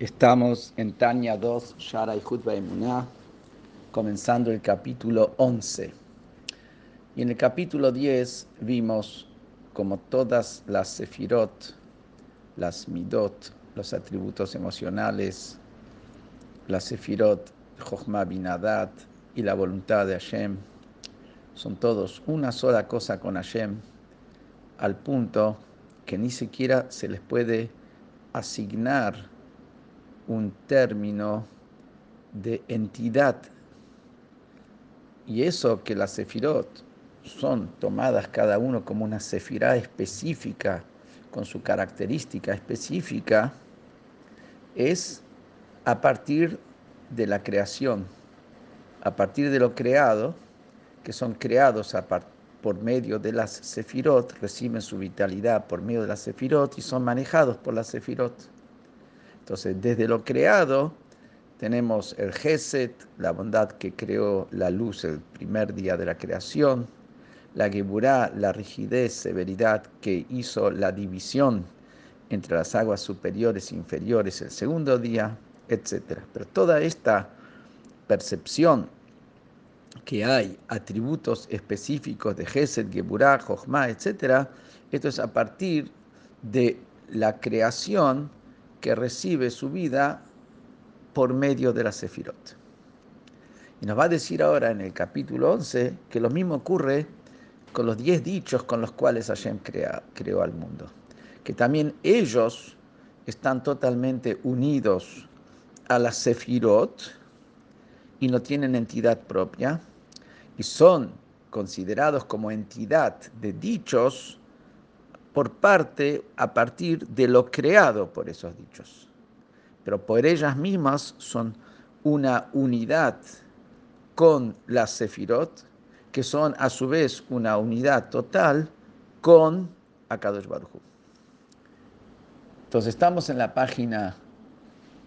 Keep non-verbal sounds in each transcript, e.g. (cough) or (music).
Estamos en Tania 2, Shara y Emuná, comenzando el capítulo 11. Y en el capítulo 10 vimos como todas las sefirot, las midot, los atributos emocionales, las sefirot, Jochma Binadat y la voluntad de Hashem, son todos una sola cosa con Hashem, al punto que ni siquiera se les puede asignar un término de entidad. Y eso que las sefirot son tomadas cada uno como una sefirá específica, con su característica específica, es a partir de la creación, a partir de lo creado, que son creados por medio de las sefirot, reciben su vitalidad por medio de las sefirot y son manejados por las sefirot. Entonces, desde lo creado, tenemos el Geset, la bondad que creó la luz el primer día de la creación, la Geburá, la rigidez, severidad que hizo la división entre las aguas superiores e inferiores el segundo día, etc. Pero toda esta percepción que hay atributos específicos de Geset, Geburá, Jochma, etc., esto es a partir de la creación que recibe su vida por medio de la Sefirot. Y nos va a decir ahora en el capítulo 11 que lo mismo ocurre con los diez dichos con los cuales Hashem creó al mundo. Que también ellos están totalmente unidos a la Sefirot y no tienen entidad propia y son considerados como entidad de dichos por parte, a partir de lo creado por esos dichos. Pero por ellas mismas son una unidad con las sefirot, que son a su vez una unidad total con Akadosh Baruj Entonces estamos en la página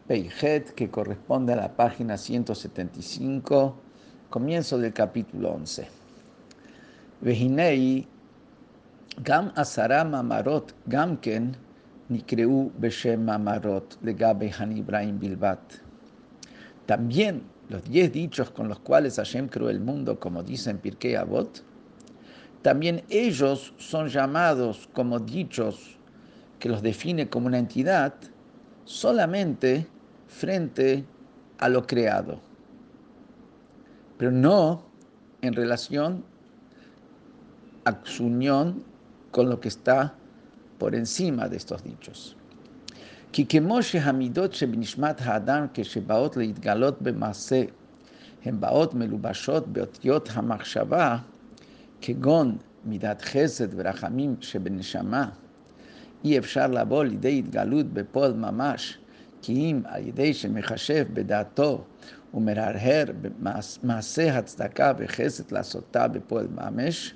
Peijet, que corresponde a la página 175, comienzo del capítulo 11. Vejinei Gam asara mamarot, gamken, nikreu beshem mamarot, legabe hanibraim bilbat. También los diez dichos con los cuales Hashem creó el mundo, como dicen Pirkei Avot, también ellos son llamados como dichos que los define como una entidad solamente frente a lo creado, pero no en relación a su unión con lo que está por encima de estos dichos. כי כמו שהמידות שבנשמת האדם כשבאות להתגלות במעשה הן באות מלובשות באותיות המחשבה, כגון מידת חסד ורחמים שבנשמה, אי אפשר לבוא לידי התגלות בפועל ממש, כי אם על ידי שמחשב בדעתו ומרהר במעשה הצדקה וחסד לעשותה בפועל ממש,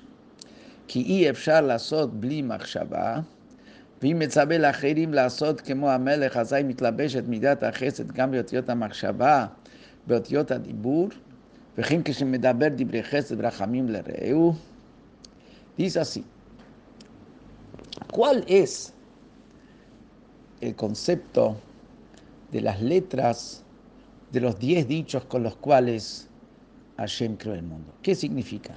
כי אי אפשר לעשות בלי מחשבה, ואם מצווה לאחרים לעשות כמו המלך, אזי מתלבשת מידת החסד גם באותיות המחשבה, באותיות הדיבור, וכן כשמדבר דברי חסד ורחמים לרעהו. Dice así, ¿cuál es el concepto de las letras de los diez dichos con los cuales Hashem creó el mundo? ¿Qué significa?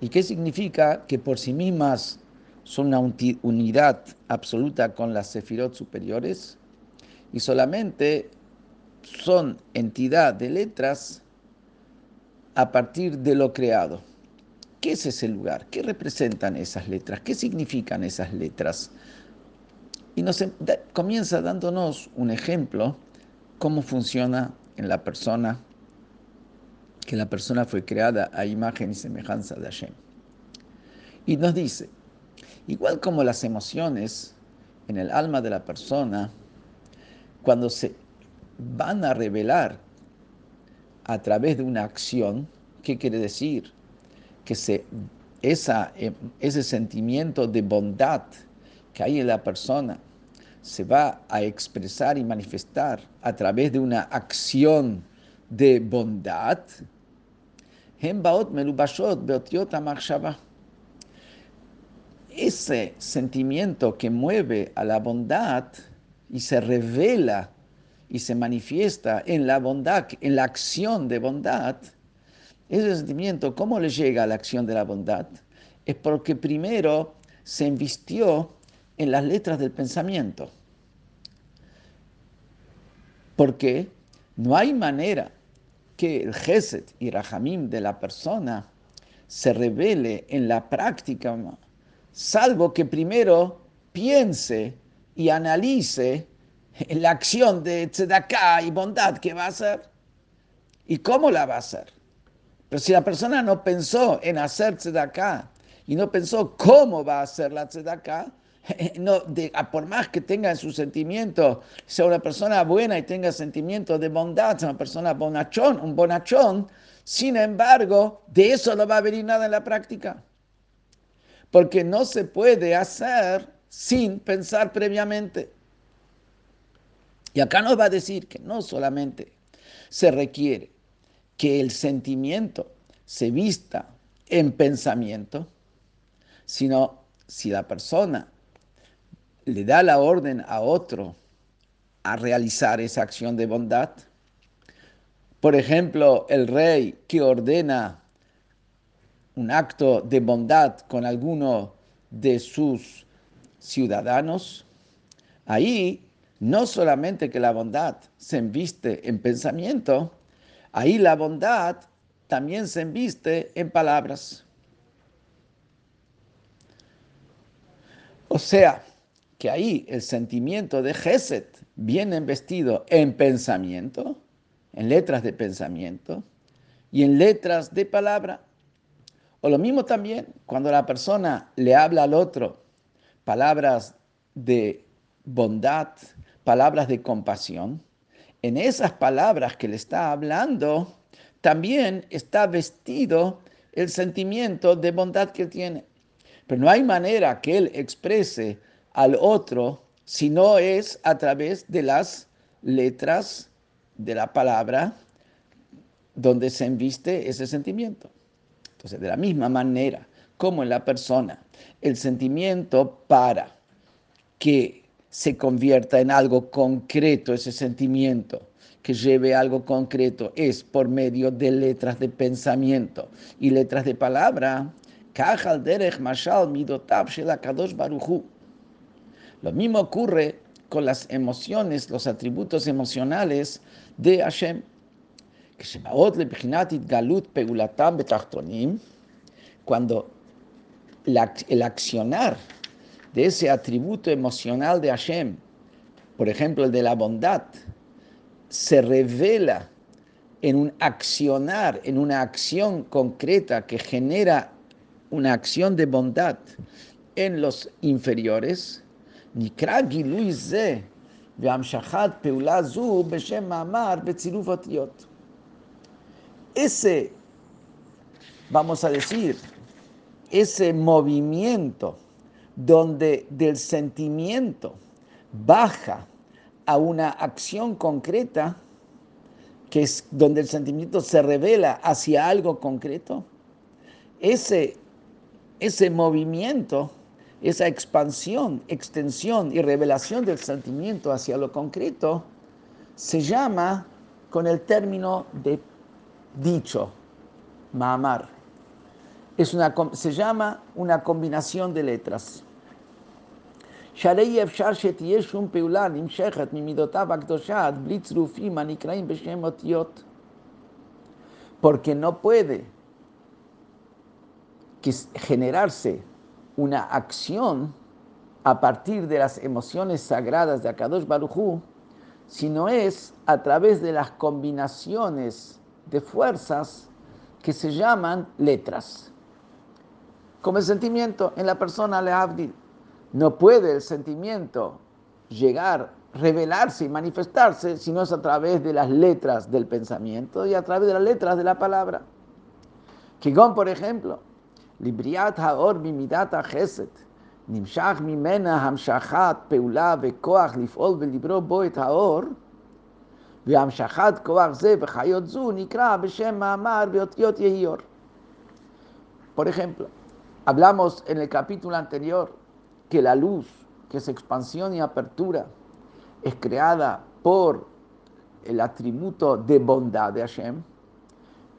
¿Y qué significa? Que por sí mismas son una unidad absoluta con las sefirot superiores y solamente son entidad de letras a partir de lo creado. ¿Qué es ese lugar? ¿Qué representan esas letras? ¿Qué significan esas letras? Y nos comienza dándonos un ejemplo cómo funciona en la persona que la persona fue creada a imagen y semejanza de Hashem. Y nos dice, igual como las emociones en el alma de la persona, cuando se van a revelar a través de una acción, ¿qué quiere decir? Que se, esa, ese sentimiento de bondad que hay en la persona se va a expresar y manifestar a través de una acción de bondad, ese sentimiento que mueve a la bondad y se revela y se manifiesta en la bondad, en la acción de bondad, ese sentimiento, ¿cómo le llega a la acción de la bondad? Es porque primero se invistió en las letras del pensamiento. Porque no hay manera que el Geset y Rahamim de la persona se revele en la práctica, salvo que primero piense y analice la acción de tzedakah y bondad que va a hacer y cómo la va a hacer. Pero si la persona no pensó en hacer tzedakah y no pensó cómo va a hacer la tzedakah, (laughs) no, por más que tenga en su sentimiento, sea una persona buena y tenga sentimiento de bondad, sea una persona bonachón, un bonachón, sin embargo, de eso no va a venir nada en la práctica. Porque no se puede hacer sin pensar previamente. Y acá nos va a decir que no solamente se requiere que el sentimiento se vista en pensamiento, sino si la persona le da la orden a otro a realizar esa acción de bondad, por ejemplo, el rey que ordena un acto de bondad con alguno de sus ciudadanos, ahí no solamente que la bondad se enviste en pensamiento, ahí la bondad también se enviste en palabras. O sea, que ahí el sentimiento de Geset viene investido en pensamiento, en letras de pensamiento y en letras de palabra. O lo mismo también cuando la persona le habla al otro palabras de bondad, palabras de compasión, en esas palabras que le está hablando, también está vestido el sentimiento de bondad que tiene. Pero no hay manera que él exprese al otro si no es a través de las letras de la palabra donde se enviste ese sentimiento. Entonces, de la misma manera como en la persona, el sentimiento para que se convierta en algo concreto, ese sentimiento que lleve algo concreto, es por medio de letras de pensamiento y letras de palabra. Lo mismo ocurre con las emociones, los atributos emocionales de Hashem. Cuando el accionar de ese atributo emocional de Hashem, por ejemplo el de la bondad, se revela en un accionar, en una acción concreta que genera una acción de bondad en los inferiores, ese, vamos a decir, ese movimiento donde del sentimiento baja a una acción concreta, que es donde el sentimiento se revela hacia algo concreto, ese, ese movimiento, esa expansión, extensión y revelación del sentimiento hacia lo concreto, se llama con el término de dicho, mamar es una, se llama una combinación de letras. Porque no puede generarse una acción a partir de las emociones sagradas de Akadosh Baruchu, sino es a través de las combinaciones de fuerzas que se llaman letras como el sentimiento en la persona le No puede el sentimiento llegar, revelarse y manifestarse si no es a través de las letras del pensamiento y a través de las letras de la palabra. Kigón, por ejemplo, libriat haor bimidat chesed, נמשך ממנה המשכת פעולה וכוח לפעול ולברוא בו את האור, והמשכת כוח זה וחיות זו נקרא בשם מאמר באותיות יהיור. Por ejemplo, Hablamos en el capítulo anterior que la luz, que es expansión y apertura, es creada por el atributo de bondad de Hashem.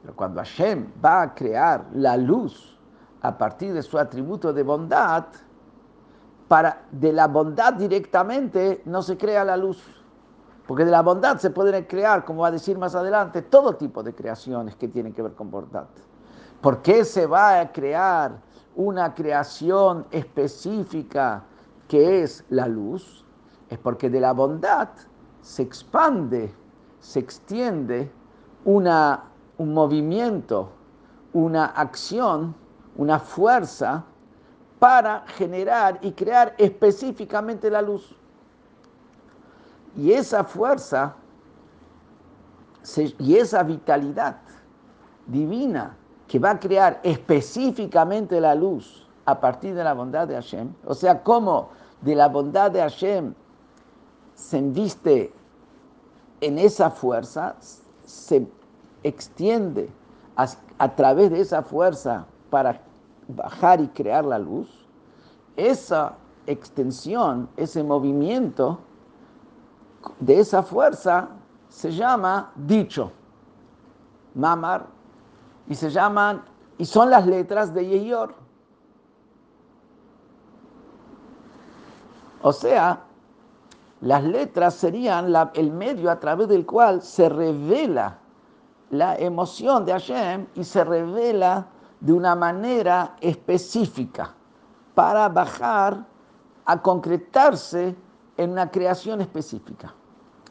Pero cuando Hashem va a crear la luz a partir de su atributo de bondad, para, de la bondad directamente no se crea la luz. Porque de la bondad se pueden crear, como va a decir más adelante, todo tipo de creaciones que tienen que ver con bondad. ¿Por qué se va a crear una creación específica que es la luz? Es porque de la bondad se expande, se extiende una, un movimiento, una acción, una fuerza para generar y crear específicamente la luz. Y esa fuerza y esa vitalidad divina que va a crear específicamente la luz a partir de la bondad de Hashem, o sea, cómo de la bondad de Hashem se inviste en esa fuerza, se extiende a, a través de esa fuerza para bajar y crear la luz, esa extensión, ese movimiento de esa fuerza se llama dicho, mamar, y se llaman, y son las letras de Yehior. O sea, las letras serían el medio a través del cual se revela la emoción de Hashem y se revela de una manera específica para bajar a concretarse en una creación específica.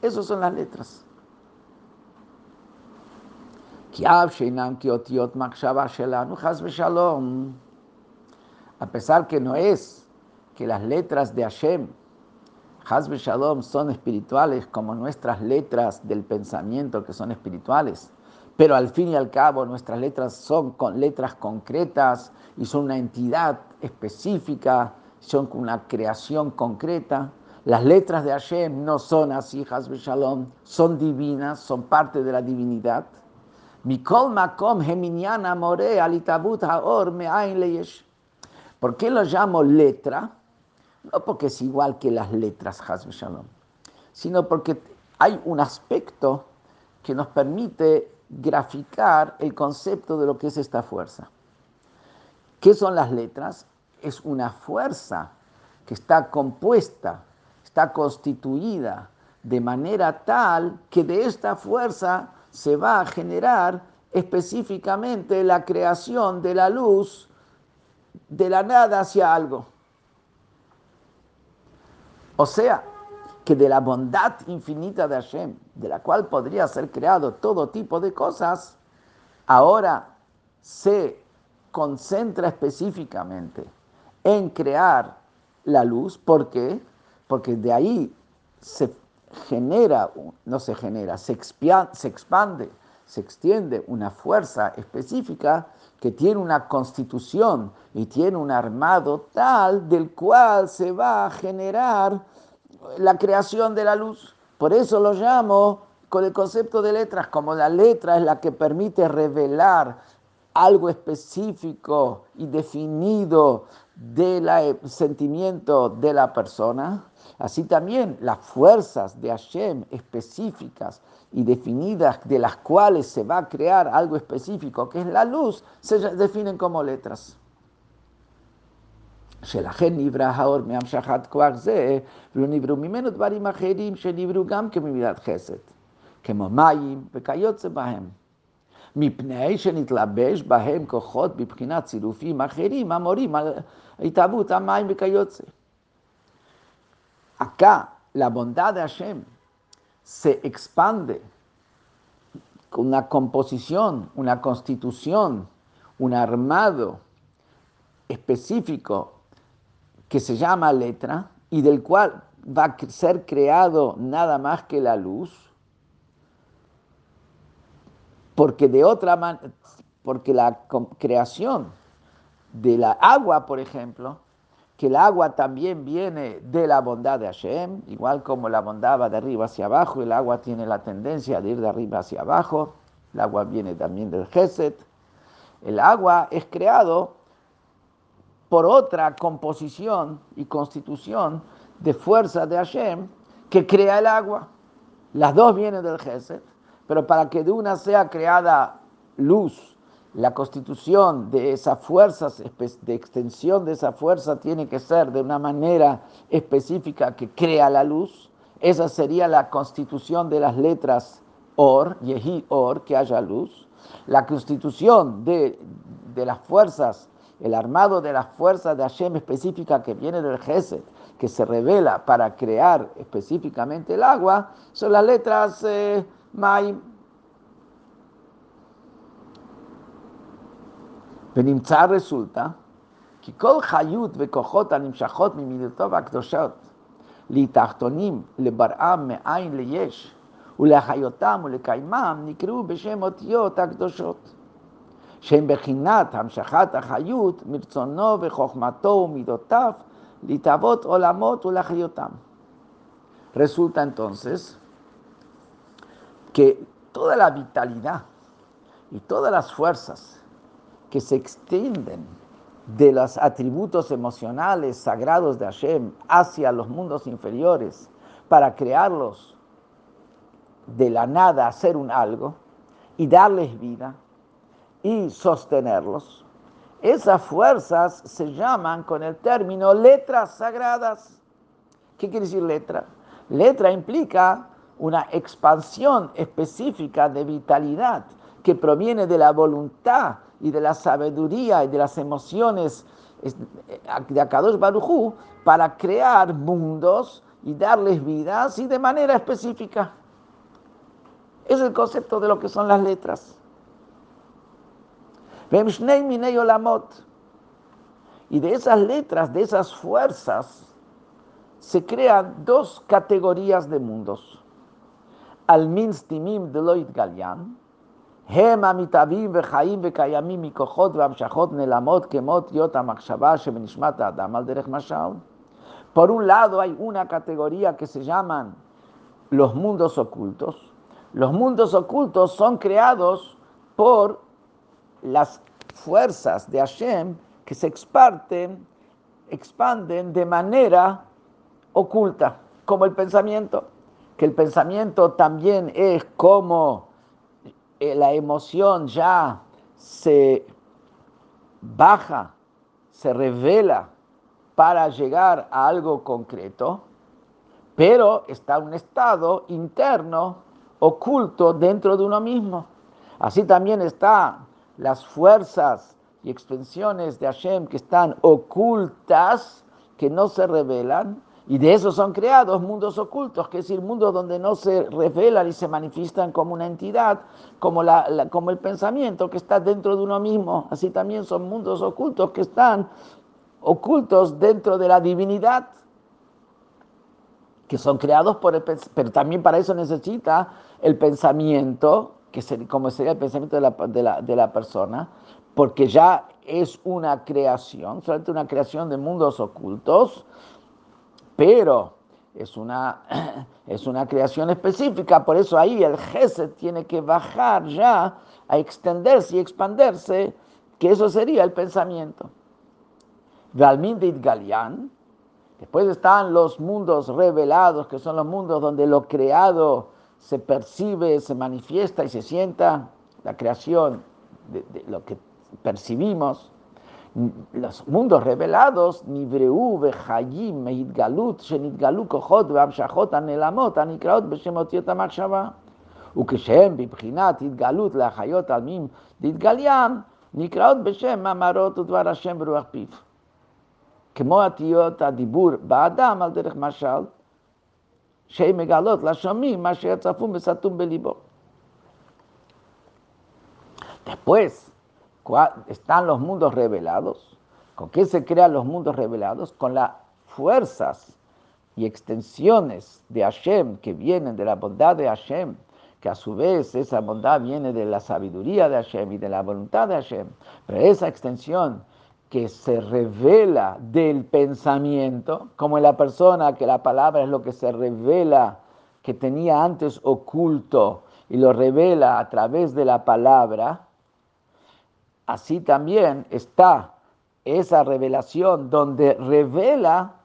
Esas son las letras. A pesar que no es que las letras de Hashem, Hazbe Shalom, son espirituales como nuestras letras del pensamiento que son espirituales, pero al fin y al cabo nuestras letras son con letras concretas y son una entidad específica, son una creación concreta. Las letras de Hashem no son así, Hasbe Shalom, son divinas, son parte de la divinidad. Makom haor. ¿Por qué lo llamo letra? No porque es igual que las letras, Hasbe Shalom, sino porque hay un aspecto que nos permite graficar el concepto de lo que es esta fuerza. ¿Qué son las letras? Es una fuerza que está compuesta, está constituida de manera tal que de esta fuerza se va a generar específicamente la creación de la luz de la nada hacia algo. O sea, que de la bondad infinita de Hashem, de la cual podría ser creado todo tipo de cosas, ahora se concentra específicamente en crear la luz. ¿Por qué? Porque de ahí se genera, no se genera, se, se expande, se extiende una fuerza específica que tiene una constitución y tiene un armado tal del cual se va a generar la creación de la luz. Por eso lo llamo con el concepto de letras, como la letra es la que permite revelar algo específico y definido del eh, sentimiento de la persona, así también las fuerzas de Hashem específicas y definidas de las cuales se va a crear algo específico, que es la luz, se definen como letras. שלכן נברא האור מהמשכת כוח זה, ולא נבראו ממנו דברים אחרים שנבראו גם כממידת חסד, כמו מים וכיוצא בהם. מפני שנתלבש בהם כוחות בבחינת צירופים אחרים המורים על התהוות המים וכיוצא. Acá la bondad de Hashem se expande con una composición, una constitución, un que se llama letra y del cual va a ser creado nada más que la luz, porque de otra porque la creación de la agua, por ejemplo, que el agua también viene de la bondad de Hashem, igual como la bondad va de arriba hacia abajo, el agua tiene la tendencia de ir de arriba hacia abajo, el agua viene también del Geset. El agua es creado por otra composición y constitución de fuerza de Hashem que crea el agua. Las dos vienen del Gesed, pero para que de una sea creada luz, la constitución de esa fuerza, de extensión de esa fuerza tiene que ser de una manera específica que crea la luz. Esa sería la constitución de las letras Or, Yehi Or, que haya luz. La constitución de, de las fuerzas, el armado de las fuerzas de Hashem específica que viene del Gesed, que se revela para crear específicamente el agua, son las letras eh, Mai. ונמצא resulta כי כל חיות וכוחות הנמשכות ממידותיו הקדושות להתחתונים לבראם מאין ליש ולהחיותם ולקיימם נקראו בשם אותיות הקדושות שהם בחינת המשכת החיות מרצונו וחוכמתו ומידותיו litabot olamot ulachiotam. Resulta entonces que toda la vitalidad y todas las fuerzas que se extienden de los atributos emocionales sagrados de Hashem hacia los mundos inferiores para crearlos de la nada, hacer un algo y darles vida y sostenerlos, esas fuerzas se llaman con el término letras sagradas. ¿Qué quiere decir letra? Letra implica una expansión específica de vitalidad que proviene de la voluntad y de la sabiduría y de las emociones de Akadosh Barujú para crear mundos y darles vidas y de manera específica. Es el concepto de lo que son las letras Y de esas letras, de esas fuerzas, se crean dos categorías de mundos. Al timim de loit galian, הם המתהווים וחיים וקיימים מכוחות והמשכות נעלמות כמות להיות המחשבה שבנשמת האדם על דרך משל. Por un lado hay una categoría que se llaman los mundos ocultos. Los mundos ocultos son creados por las fuerzas de Hashem que se expanden, expanden de manera oculta, como el pensamiento, que el pensamiento también es como eh, la emoción ya se baja, se revela para llegar a algo concreto, pero está un estado interno oculto dentro de uno mismo. Así también está las fuerzas y extensiones de Hashem que están ocultas, que no se revelan, y de eso son creados mundos ocultos, que es decir, mundos donde no se revelan y se manifiestan como una entidad, como, la, como el pensamiento que está dentro de uno mismo. Así también son mundos ocultos que están ocultos dentro de la divinidad, que son creados por el pero también para eso necesita el pensamiento que como sería el pensamiento de la, de la, persona, porque ya es una creación, solamente una creación de mundos ocultos, pero es una, (clears throat) es una creación específica, por eso ahí el Gesed tiene que bajar ya a extenderse y expandirse, que eso sería el pensamiento. Galmindit Galian, después están los mundos revelados, que son los mundos donde lo creado se percibe, se manifiesta y se sienta la creación de, lo que percibimos. Los mundos revelados, Nibreu, Bechayim, Meidgalut, Shenitgalu, Kohot, Vamshachot, Anelamot, Anikraot, Beshemotiot Amachshava. וכשהם בבחינת התגלות להחיות עלמים להתגליין, נקראות בשם מאמרות ודבר השם ברוח פיו. כמו אותיות הדיבור באדם על דרך משל, Después están los mundos revelados. ¿Con qué se crean los mundos revelados? Con las fuerzas y extensiones de Hashem que vienen de la bondad de Hashem, que a su vez esa bondad viene de la sabiduría de Hashem y de la voluntad de Hashem. Pero esa extensión que se revela del pensamiento, como en la persona que la palabra es lo que se revela, que tenía antes oculto y lo revela a través de la palabra, así también está esa revelación donde revela,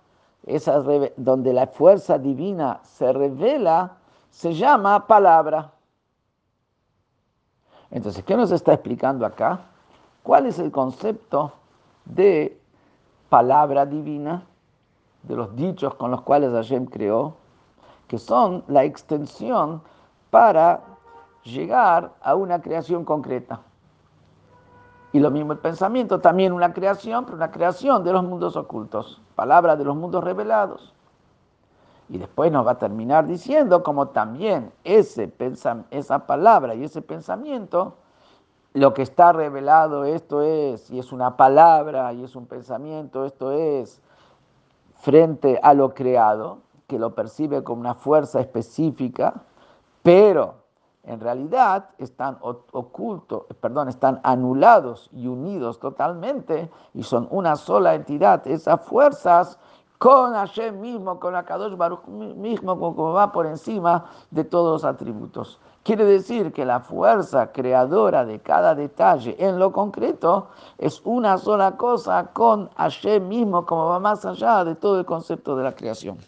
esa, donde la fuerza divina se revela se llama palabra. Entonces, ¿qué nos está explicando acá? ¿Cuál es el concepto de palabra divina, de los dichos con los cuales Hashem creó, que son la extensión para llegar a una creación concreta? Y lo mismo el pensamiento, también una creación, pero una creación de los mundos ocultos, palabra de los mundos revelados. Y después nos va a terminar diciendo como también ese esa palabra y ese pensamiento, lo que está revelado, esto es, y es una palabra y es un pensamiento, esto es, frente a lo creado, que lo percibe como una fuerza específica, pero en realidad están ocultos, perdón, están anulados y unidos totalmente y son una sola entidad. Esas fuerzas con Hashem mismo, con Akadosh Baruch mismo, como va por encima de todos los atributos. Quiere decir que la fuerza creadora de cada detalle en lo concreto es una sola cosa con Hashem mismo, como va más allá de todo el concepto de la creación.